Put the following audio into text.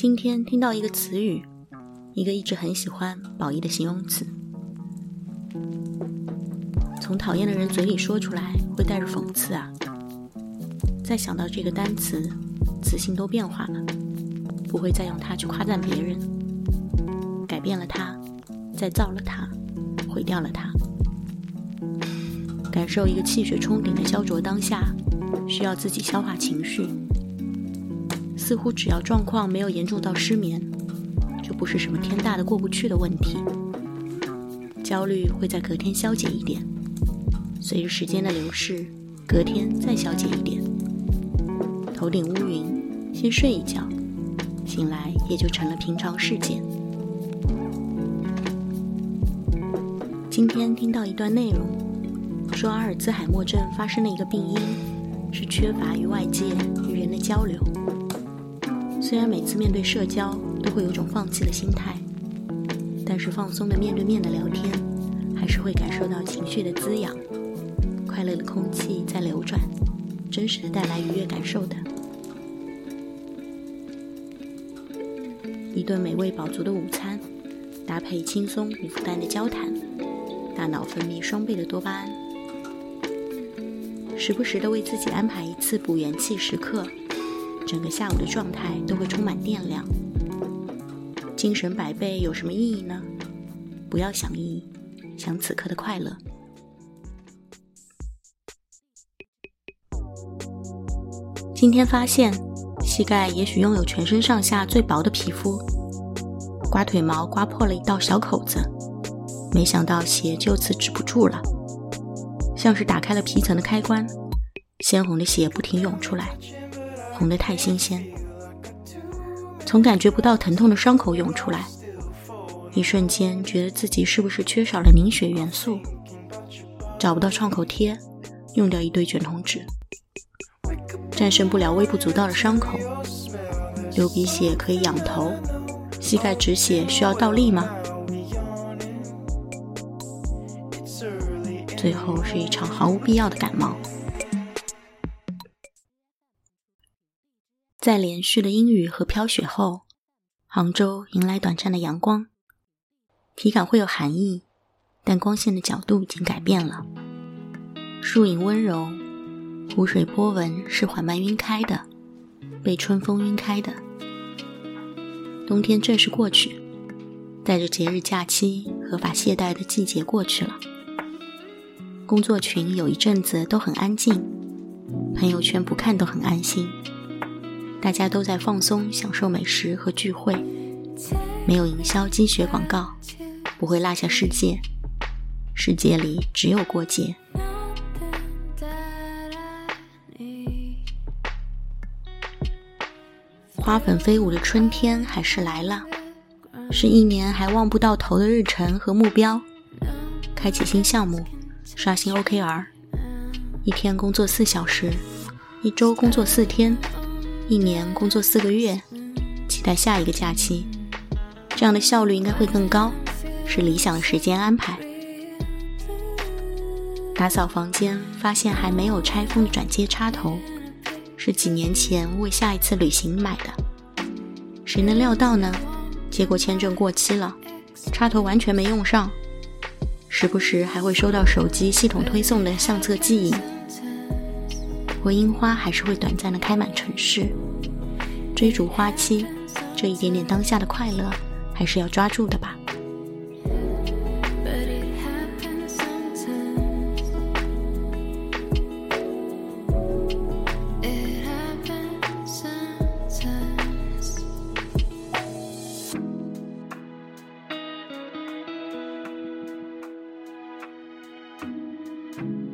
今天听到一个词语，一个一直很喜欢宝仪的形容词，从讨厌的人嘴里说出来会带着讽刺啊。再想到这个单词，词性都变化了，不会再用它去夸赞别人，改变了它，再造了它，毁掉了它。感受一个气血冲顶的焦灼当下，需要自己消化情绪。似乎只要状况没有严重到失眠，就不是什么天大的过不去的问题。焦虑会在隔天消解一点，随着时间的流逝，隔天再消解一点。头顶乌云，先睡一觉，醒来也就成了平常事件。今天听到一段内容，说阿尔兹海默症发生的一个病因是缺乏与外界与人的交流。虽然每次面对社交都会有种放弃的心态，但是放松的面对面的聊天，还是会感受到情绪的滋养，快乐的空气在流转，真实的带来愉悦感受的。一顿美味饱足的午餐，搭配轻松无负担的交谈，大脑分泌双倍的多巴胺，时不时的为自己安排一次补元气时刻。整个下午的状态都会充满电量，精神百倍有什么意义呢？不要想意义，想此刻的快乐。今天发现，膝盖也许拥有全身上下最薄的皮肤，刮腿毛刮破了一道小口子，没想到血就此止不住了，像是打开了皮层的开关，鲜红的血不停涌出来。红的太新鲜，从感觉不到疼痛的伤口涌出来，一瞬间觉得自己是不是缺少了凝血元素？找不到创口贴，用掉一堆卷筒纸，战胜不了微不足道的伤口。流鼻血可以仰头，膝盖止血需要倒立吗？最后是一场毫无必要的感冒。在连续的阴雨和飘雪后，杭州迎来短暂的阳光，体感会有寒意，但光线的角度已经改变了。树影温柔，湖水波纹是缓慢晕开的，被春风晕开的。冬天正式过去，带着节日假期合法懈怠的季节过去了。工作群有一阵子都很安静，朋友圈不看都很安心。大家都在放松，享受美食和聚会，没有营销积雪广告，不会落下世界，世界里只有过节。花粉飞舞的春天还是来了，是一年还望不到头的日程和目标，开启新项目，刷新 OKR，一天工作四小时，一周工作四天。一年工作四个月，期待下一个假期，这样的效率应该会更高，是理想的时间安排。打扫房间，发现还没有拆封的转接插头，是几年前为下一次旅行买的。谁能料到呢？结果签证过期了，插头完全没用上。时不时还会收到手机系统推送的相册记忆。不过樱花还是会短暂的开满城市。追逐花期，这一点点当下的快乐，还是要抓住的吧。thank